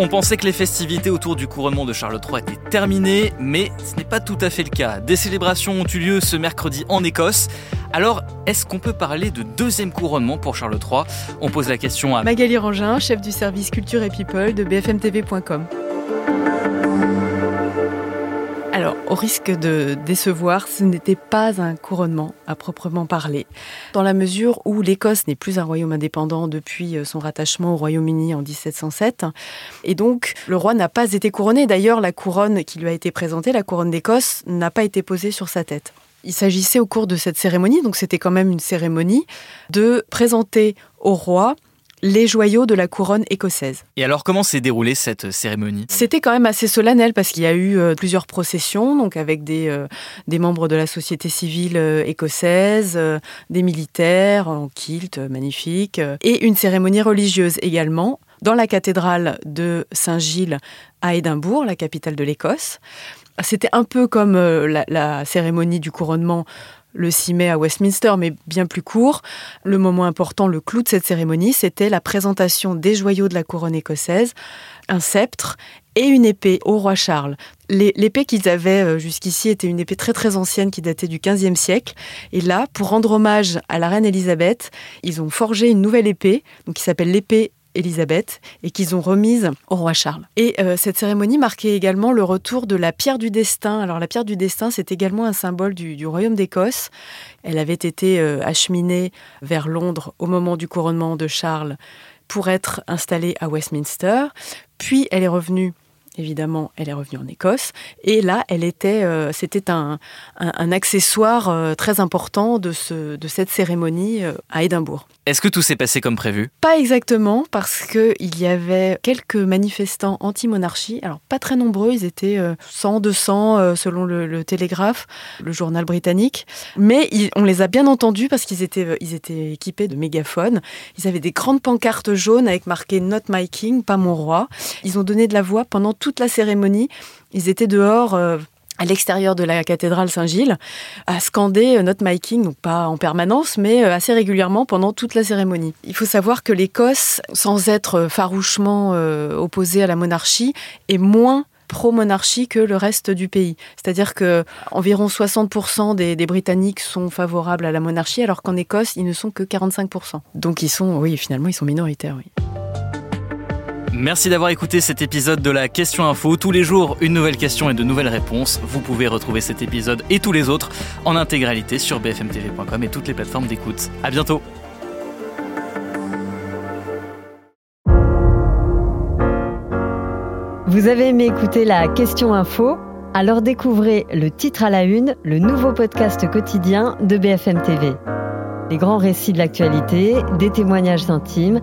On pensait que les festivités autour du couronnement de Charles III étaient terminées, mais ce n'est pas tout à fait le cas. Des célébrations ont eu lieu ce mercredi en Écosse. Alors, est-ce qu'on peut parler de deuxième couronnement pour Charles III On pose la question à Magali Rangin, chef du service culture et people de bfmtv.com. Au risque de décevoir, ce n'était pas un couronnement à proprement parler, dans la mesure où l'Écosse n'est plus un royaume indépendant depuis euh, son rattachement au Royaume-Uni en 1707. Et donc, le roi n'a pas été couronné. D'ailleurs, la couronne qui lui a été présentée, la couronne d'Écosse, n'a pas été posée sur sa tête. Il s'agissait au cours de cette cérémonie, donc c'était quand même une cérémonie, de présenter au roi les joyaux de la couronne écossaise. Et alors, comment s'est déroulée cette cérémonie? C'était quand même assez solennel parce qu'il y a eu euh, plusieurs processions, donc avec des, euh, des membres de la société civile euh, écossaise, des militaires en kilt, magnifique, et une cérémonie religieuse également dans la cathédrale de Saint-Gilles à Édimbourg, la capitale de l'Écosse. C'était un peu comme la, la cérémonie du couronnement le 6 mai à Westminster, mais bien plus court. Le moment important, le clou de cette cérémonie, c'était la présentation des joyaux de la couronne écossaise, un sceptre et une épée au roi Charles. L'épée qu'ils avaient euh, jusqu'ici était une épée très très ancienne qui datait du XVe siècle. Et là, pour rendre hommage à la reine Élisabeth, ils ont forgé une nouvelle épée, donc qui s'appelle l'épée Élisabeth et qu'ils ont remise au roi Charles. Et euh, cette cérémonie marquait également le retour de la pierre du destin. Alors la pierre du destin, c'est également un symbole du, royaume d'Écosse. Elle avait été euh, acheminée vers Londres au moment du couronnement de Charles pour être installée à Westminster. Puis elle est revenue évidemment, elle est revenue en Écosse. Et là, elle était, euh, c'était un, accessoire euh, très important de, ce, de cette cérémonie euh, à Édimbourg. Est-ce que tout s'est passé comme prévu? Pas exactement, parce qu'il y avait quelques manifestants anti-monarchie. Alors, pas très nombreux, ils étaient 100, 200 selon le, Télégraphe, le journal britannique. Mais on les a bien entendus parce qu'ils étaient, ils étaient équipés de mégaphones. Ils avaient des grandes pancartes jaunes avec marqué Not My King, pas mon roi. Ils ont donné de la voix pendant tout toute la cérémonie. Ils étaient dehors. Euh, à l'extérieur de la cathédrale Saint-Gilles, à scander euh, Not My King, donc pas en permanence, mais euh, assez régulièrement pendant toute la cérémonie. Il faut savoir que l'Écosse, sans être farouchement opposée à la monarchie, est moins pro-monarchie que le reste du pays. C'est-à-dire que environ 60% des, des, Britanniques sont favorables à la monarchie, alors qu'en Écosse, ils ne sont que 45%. Donc ils sont, oui, finalement, ils sont minoritaires, oui. Merci d'avoir écouté cet épisode de la Question Info. Tous les jours, une nouvelle question et de nouvelles réponses. Vous pouvez retrouver cet épisode et tous les autres en intégralité sur bfmtv.com et toutes les plateformes d'écoute. À bientôt. Vous avez aimé écouter la Question Info? Alors découvrez le titre à la une, le nouveau podcast quotidien de BFM TV. Les grands récits de l'actualité, des témoignages intimes